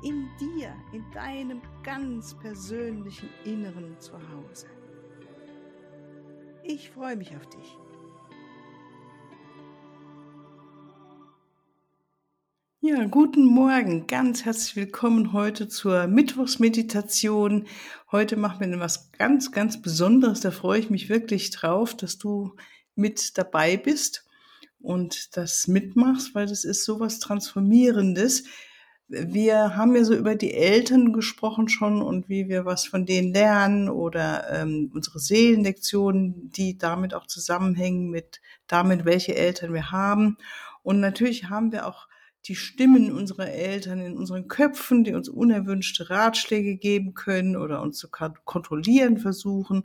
In dir, in deinem ganz persönlichen Inneren zu Hause. Ich freue mich auf dich. Ja, guten Morgen, ganz herzlich willkommen heute zur Mittwochsmeditation. Heute machen wir etwas ganz, ganz Besonderes. Da freue ich mich wirklich drauf, dass du mit dabei bist und das mitmachst, weil das ist sowas Transformierendes. Wir haben ja so über die Eltern gesprochen schon und wie wir was von denen lernen oder ähm, unsere Seelenlektionen, die damit auch zusammenhängen mit damit, welche Eltern wir haben. Und natürlich haben wir auch die Stimmen unserer Eltern in unseren Köpfen, die uns unerwünschte Ratschläge geben können oder uns zu kontrollieren versuchen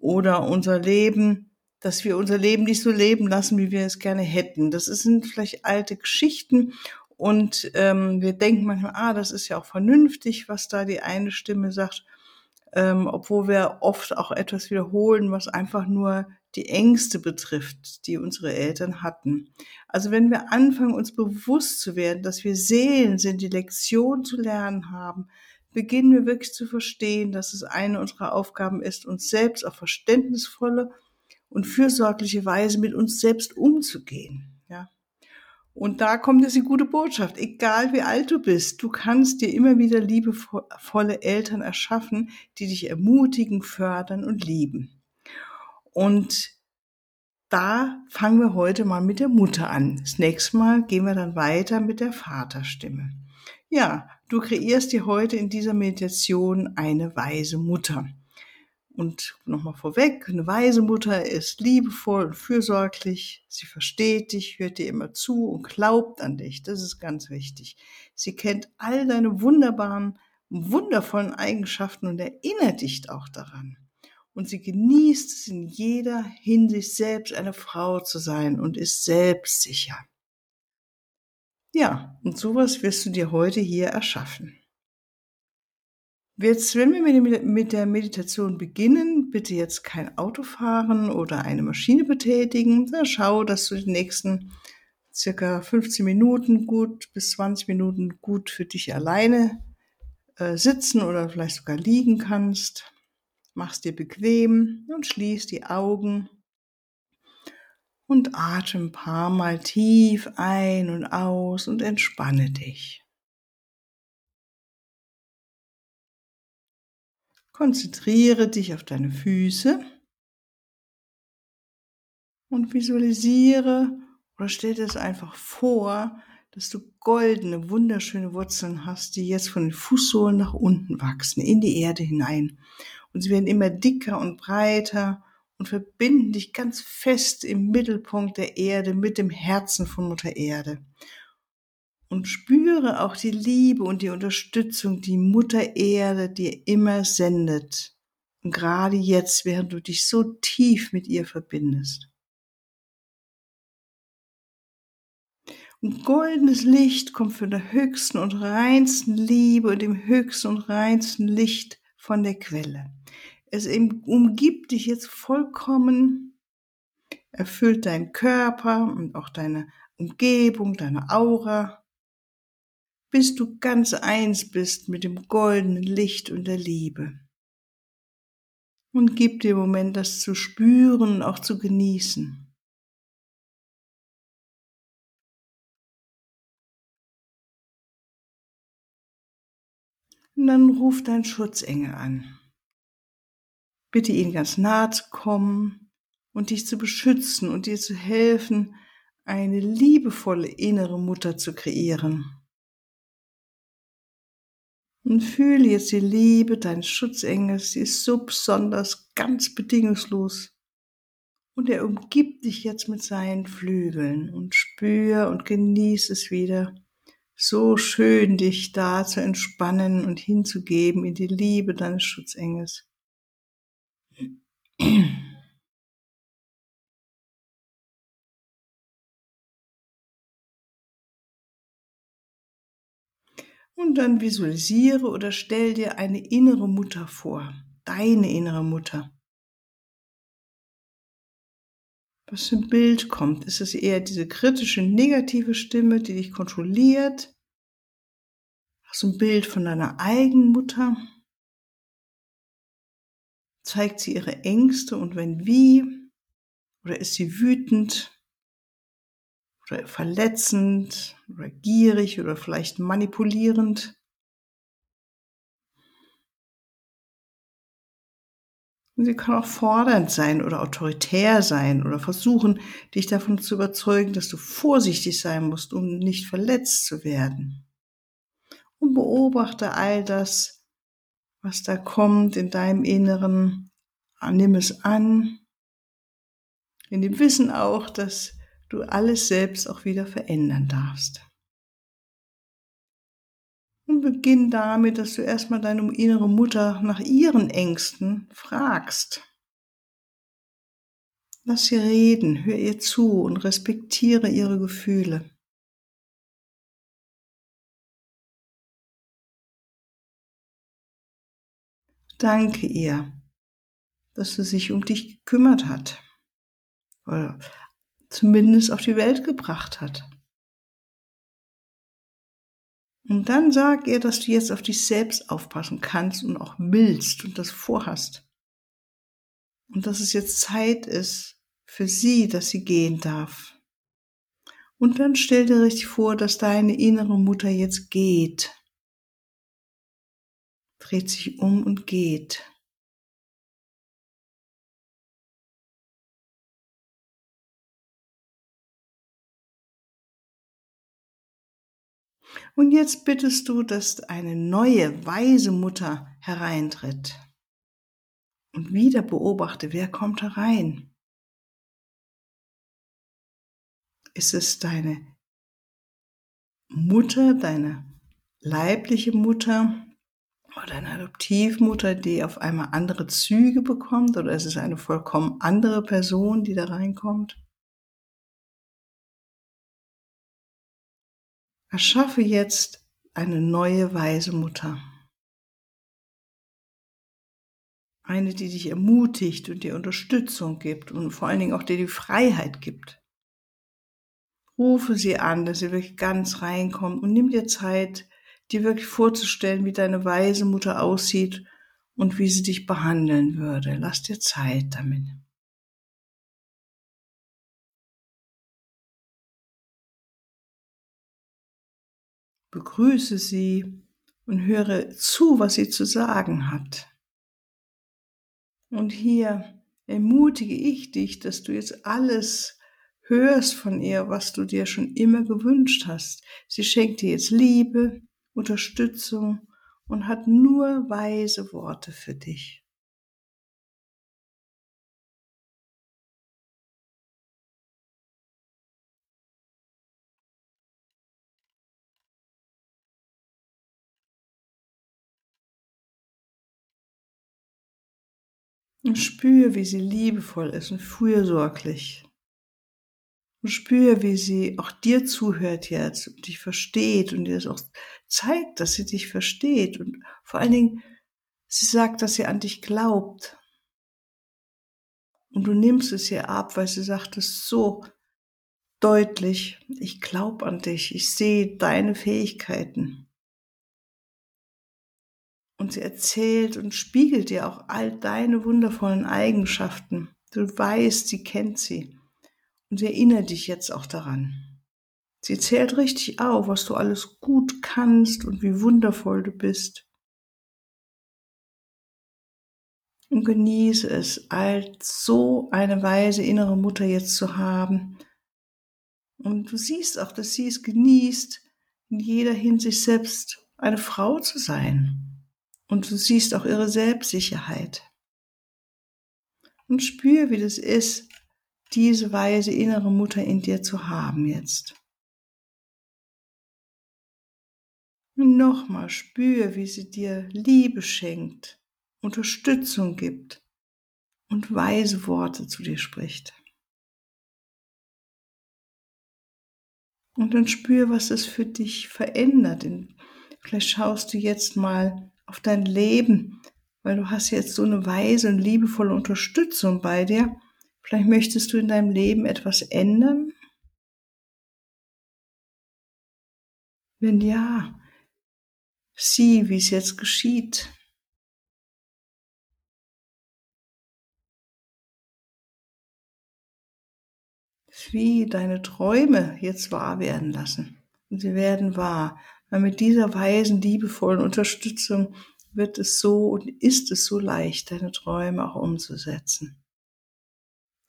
oder unser Leben, dass wir unser Leben nicht so leben lassen, wie wir es gerne hätten. Das sind vielleicht alte Geschichten und ähm, wir denken manchmal, ah, das ist ja auch vernünftig, was da die eine Stimme sagt, ähm, obwohl wir oft auch etwas wiederholen, was einfach nur die Ängste betrifft, die unsere Eltern hatten. Also wenn wir anfangen, uns bewusst zu werden, dass wir Seelen sind, die Lektion zu lernen haben, beginnen wir wirklich zu verstehen, dass es eine unserer Aufgaben ist, uns selbst auf verständnisvolle und fürsorgliche Weise mit uns selbst umzugehen. Und da kommt jetzt die gute Botschaft. Egal wie alt du bist, du kannst dir immer wieder liebevolle Eltern erschaffen, die dich ermutigen, fördern und lieben. Und da fangen wir heute mal mit der Mutter an. Das nächste Mal gehen wir dann weiter mit der Vaterstimme. Ja, du kreierst dir heute in dieser Meditation eine weise Mutter. Und nochmal vorweg, eine weise Mutter ist liebevoll und fürsorglich. Sie versteht dich, hört dir immer zu und glaubt an dich. Das ist ganz wichtig. Sie kennt all deine wunderbaren, wundervollen Eigenschaften und erinnert dich auch daran und sie genießt es in jeder Hinsicht selbst eine Frau zu sein und ist selbstsicher. Ja, und sowas wirst du dir heute hier erschaffen. Jetzt, wenn wir mit der Meditation beginnen, bitte jetzt kein Auto fahren oder eine Maschine betätigen. Schau, dass du die nächsten circa 15 Minuten gut bis 20 Minuten gut für dich alleine äh, sitzen oder vielleicht sogar liegen kannst mach's dir bequem und schließ die Augen und atme ein paar Mal tief ein und aus und entspanne dich. Konzentriere dich auf deine Füße und visualisiere oder stell dir es einfach vor, dass du goldene, wunderschöne Wurzeln hast, die jetzt von den Fußsohlen nach unten wachsen, in die Erde hinein und sie werden immer dicker und breiter und verbinden dich ganz fest im Mittelpunkt der Erde mit dem Herzen von Mutter Erde. Und spüre auch die Liebe und die Unterstützung, die Mutter Erde dir immer sendet. Und gerade jetzt, während du dich so tief mit ihr verbindest. Und goldenes Licht kommt von der höchsten und reinsten Liebe und dem höchsten und reinsten Licht von der Quelle. Es umgibt dich jetzt vollkommen, erfüllt deinen Körper und auch deine Umgebung, deine Aura, bis du ganz eins bist mit dem goldenen Licht und der Liebe. Und gib dir Moment, das zu spüren und auch zu genießen. Und dann ruf dein Schutzengel an. Bitte ihnen ganz nahe zu kommen und dich zu beschützen und dir zu helfen, eine liebevolle innere Mutter zu kreieren. Und fühle jetzt die Liebe deines Schutzengels, sie ist so besonders, ganz bedingungslos. Und er umgibt dich jetzt mit seinen Flügeln und spür und genieß es wieder, so schön, dich da zu entspannen und hinzugeben in die Liebe deines Schutzengels. Und dann visualisiere oder stell dir eine innere Mutter vor, deine innere Mutter. Was ein Bild kommt? Ist es eher diese kritische, negative Stimme, die dich kontrolliert? Hast du ein Bild von deiner eigenen Mutter? Zeigt sie ihre Ängste und wenn wie? Oder ist sie wütend? Oder verletzend? Oder gierig? Oder vielleicht manipulierend? Und sie kann auch fordernd sein oder autoritär sein oder versuchen, dich davon zu überzeugen, dass du vorsichtig sein musst, um nicht verletzt zu werden. Und beobachte all das, was da kommt in deinem Inneren. Nimm es an. In dem Wissen auch, dass du alles selbst auch wieder verändern darfst. Und beginn damit, dass du erstmal deine innere Mutter nach ihren Ängsten fragst. Lass sie reden, hör ihr zu und respektiere ihre Gefühle. Danke ihr, dass sie sich um dich gekümmert hat oder zumindest auf die Welt gebracht hat. Und dann sag ihr, dass du jetzt auf dich selbst aufpassen kannst und auch willst und das vorhast. Und dass es jetzt Zeit ist für sie, dass sie gehen darf. Und dann stell dir richtig vor, dass deine innere Mutter jetzt geht. Dreht sich um und geht. Und jetzt bittest du, dass eine neue, weise Mutter hereintritt. Und wieder beobachte, wer kommt herein. Ist es deine Mutter, deine leibliche Mutter oder eine Adoptivmutter, die auf einmal andere Züge bekommt? Oder ist es eine vollkommen andere Person, die da reinkommt? Erschaffe jetzt eine neue weise Mutter. Eine, die dich ermutigt und dir Unterstützung gibt und vor allen Dingen auch dir die Freiheit gibt. Rufe sie an, dass sie wirklich ganz reinkommt und nimm dir Zeit, dir wirklich vorzustellen, wie deine weise Mutter aussieht und wie sie dich behandeln würde. Lass dir Zeit damit. Begrüße sie und höre zu, was sie zu sagen hat. Und hier ermutige ich dich, dass du jetzt alles hörst von ihr, was du dir schon immer gewünscht hast. Sie schenkt dir jetzt Liebe, Unterstützung und hat nur weise Worte für dich. Und spüre, wie sie liebevoll ist und fürsorglich. Und spüre, wie sie auch dir zuhört jetzt und dich versteht und dir das auch zeigt, dass sie dich versteht. Und vor allen Dingen, sie sagt, dass sie an dich glaubt. Und du nimmst es ihr ab, weil sie sagt es so deutlich, ich glaube an dich, ich sehe deine Fähigkeiten. Und sie erzählt und spiegelt dir auch all deine wundervollen Eigenschaften. Du weißt, sie kennt sie. Und sie erinnert dich jetzt auch daran. Sie zählt richtig auf, was du alles gut kannst und wie wundervoll du bist. Und genieße es, als so eine weise innere Mutter jetzt zu haben. Und du siehst auch, dass sie es genießt, in jeder Hinsicht selbst eine Frau zu sein. Und du siehst auch ihre Selbstsicherheit. Und spür, wie das ist, diese weise innere Mutter in dir zu haben jetzt. Und nochmal spür, wie sie dir Liebe schenkt, Unterstützung gibt und weise Worte zu dir spricht. Und dann spür, was es für dich verändert. Vielleicht schaust du jetzt mal auf dein Leben, weil du hast jetzt so eine weise und liebevolle Unterstützung bei dir. Vielleicht möchtest du in deinem Leben etwas ändern. Wenn ja, sieh, wie es jetzt geschieht. wie deine Träume jetzt wahr werden lassen. Und sie werden wahr. Weil mit dieser weisen, liebevollen Unterstützung wird es so und ist es so leicht, deine Träume auch umzusetzen.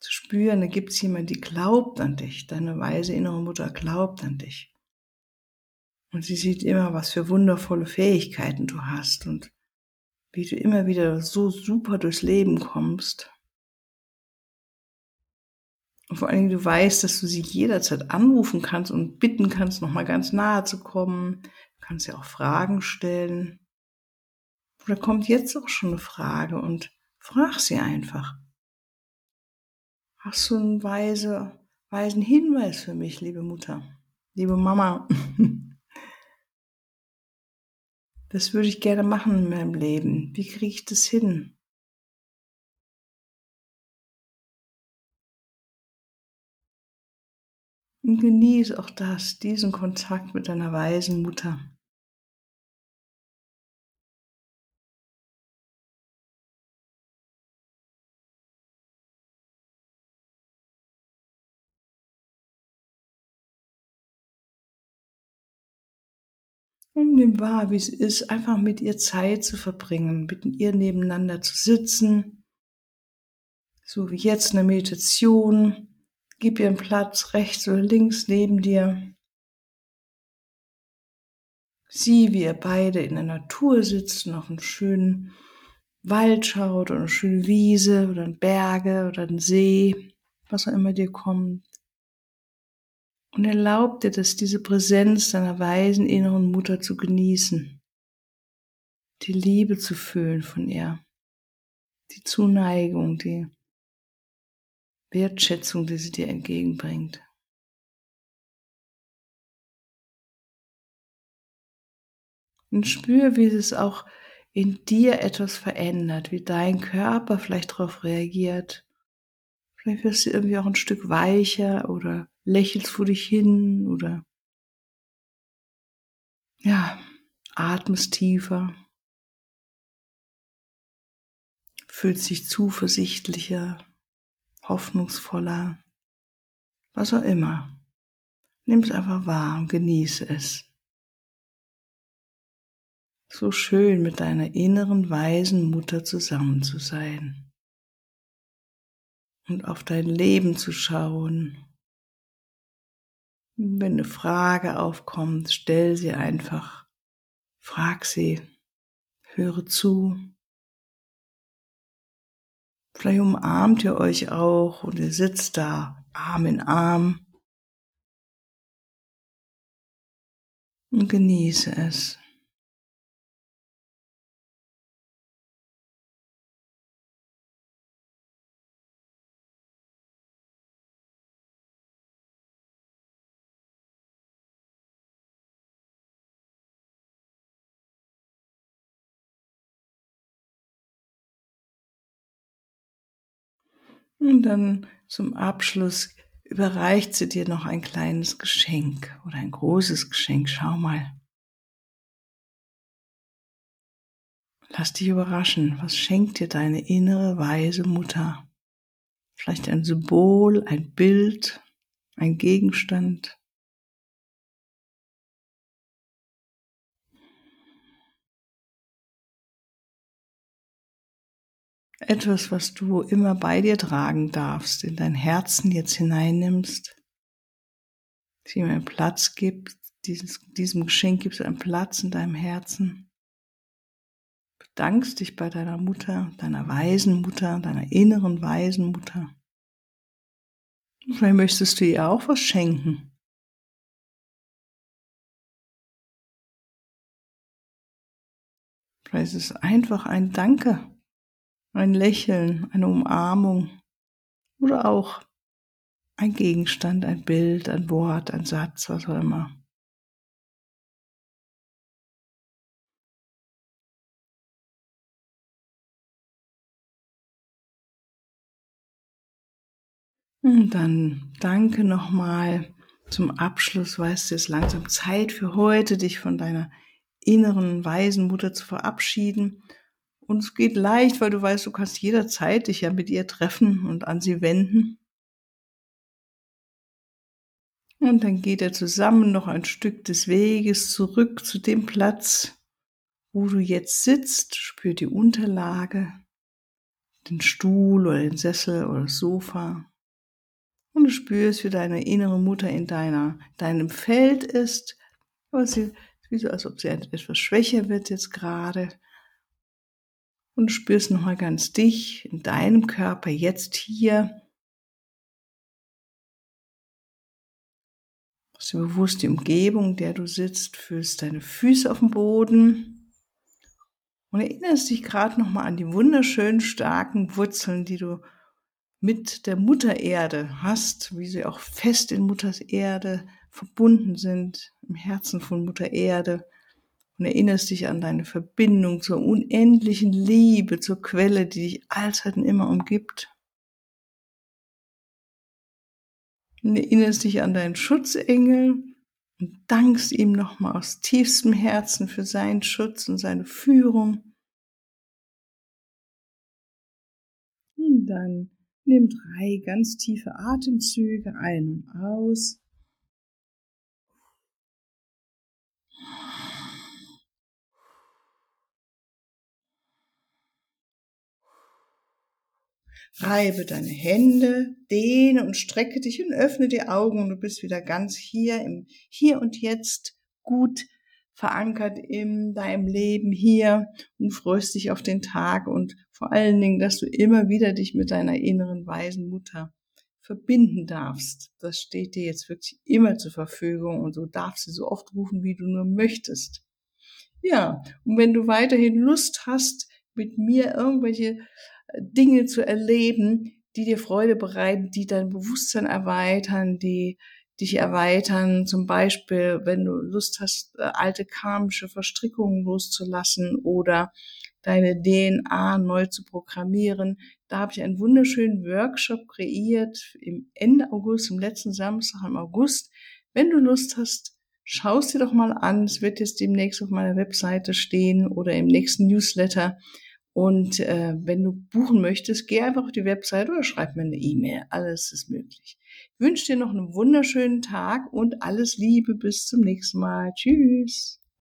Zu spüren, da gibt es jemand, die glaubt an dich. Deine weise innere Mutter glaubt an dich. Und sie sieht immer, was für wundervolle Fähigkeiten du hast und wie du immer wieder so super durchs Leben kommst. Und vor allen Dingen, du weißt, dass du sie jederzeit anrufen kannst und bitten kannst, nochmal ganz nahe zu kommen. Du kannst ja auch Fragen stellen. Oder kommt jetzt auch schon eine Frage und frag sie einfach. Hast du einen weise, weisen Hinweis für mich, liebe Mutter, liebe Mama? Das würde ich gerne machen in meinem Leben. Wie kriege ich das hin? Und genieß auch das, diesen Kontakt mit deiner weisen Mutter. Und nimm wahr, wie es ist, einfach mit ihr Zeit zu verbringen, mit ihr nebeneinander zu sitzen, so wie jetzt eine Meditation, Gib ihr einen Platz rechts oder links neben dir. Sieh, wie ihr beide in der Natur sitzt und auf einen schönen Wald schaut oder eine schöne Wiese oder ein Berge oder ein See, was auch immer dir kommt. Und erlaub dir das, diese Präsenz deiner weisen inneren Mutter zu genießen, die Liebe zu fühlen von ihr, die Zuneigung, die Wertschätzung, die sie dir entgegenbringt. Und spür, wie es auch in dir etwas verändert, wie dein Körper vielleicht darauf reagiert. Vielleicht wirst du irgendwie auch ein Stück weicher oder lächelst vor dich hin oder ja, atmest tiefer, fühlst dich zuversichtlicher, hoffnungsvoller, was auch immer. Nimm es einfach wahr und genieße es. So schön mit deiner inneren weisen Mutter zusammen zu sein und auf dein Leben zu schauen. Wenn eine Frage aufkommt, stell sie einfach. Frag sie, höre zu. Vielleicht umarmt ihr euch auch und ihr sitzt da Arm in Arm und genieße es. Und dann zum Abschluss überreicht sie dir noch ein kleines Geschenk oder ein großes Geschenk. Schau mal. Lass dich überraschen. Was schenkt dir deine innere weise Mutter? Vielleicht ein Symbol, ein Bild, ein Gegenstand. Etwas, was du immer bei dir tragen darfst, in dein Herzen jetzt hineinnimmst, ihm einen Platz gibt, dieses, diesem Geschenk gibst du einen Platz in deinem Herzen. Bedankst dich bei deiner Mutter, deiner weisen Mutter, deiner inneren weisen Mutter. Vielleicht möchtest du ihr auch was schenken. Vielleicht ist es einfach ein Danke, ein Lächeln, eine Umarmung oder auch ein Gegenstand, ein Bild, ein Wort, ein Satz, was auch immer. Und dann danke nochmal zum Abschluss. Weißt du, es ist langsam Zeit für heute, dich von deiner inneren weisen Mutter zu verabschieden. Und es geht leicht, weil du weißt, du kannst jederzeit dich ja mit ihr treffen und an sie wenden. Und dann geht er zusammen noch ein Stück des Weges zurück zu dem Platz, wo du jetzt sitzt, spürt die Unterlage, den Stuhl oder den Sessel oder das Sofa. Und du spürst, wie deine innere Mutter in deiner, deinem Feld ist, aber sie wie so, als ob sie etwas schwächer wird jetzt gerade. Und spürst nochmal ganz dich in deinem Körper jetzt hier. Machst dir bewusst die Umgebung, in der du sitzt, fühlst deine Füße auf dem Boden und erinnerst dich gerade nochmal an die wunderschönen starken Wurzeln, die du mit der Mutter Erde hast, wie sie auch fest in Mutters Erde verbunden sind im Herzen von Mutter Erde und erinnerst dich an deine Verbindung zur unendlichen Liebe, zur Quelle, die dich allzeit und immer umgibt. Und erinnerst dich an deinen Schutzengel und dankst ihm nochmal aus tiefstem Herzen für seinen Schutz und seine Führung. Und dann nimm drei ganz tiefe Atemzüge ein und aus. Reibe deine Hände, dehne und strecke dich und öffne die Augen und du bist wieder ganz hier im Hier und Jetzt gut verankert in deinem Leben hier und freust dich auf den Tag und vor allen Dingen, dass du immer wieder dich mit deiner inneren weisen Mutter verbinden darfst. Das steht dir jetzt wirklich immer zur Verfügung und du darfst sie so oft rufen, wie du nur möchtest. Ja, und wenn du weiterhin Lust hast, mit mir irgendwelche Dinge zu erleben, die dir Freude bereiten, die dein Bewusstsein erweitern, die dich erweitern. Zum Beispiel, wenn du Lust hast, äh, alte karmische Verstrickungen loszulassen oder deine DNA neu zu programmieren. Da habe ich einen wunderschönen Workshop kreiert im Ende August, im letzten Samstag im August. Wenn du Lust hast, schaust dir doch mal an. Es wird jetzt demnächst auf meiner Webseite stehen oder im nächsten Newsletter. Und äh, wenn du buchen möchtest, geh einfach auf die Website oder schreib mir eine E-Mail. Alles ist möglich. Ich wünsche dir noch einen wunderschönen Tag und alles Liebe. Bis zum nächsten Mal. Tschüss.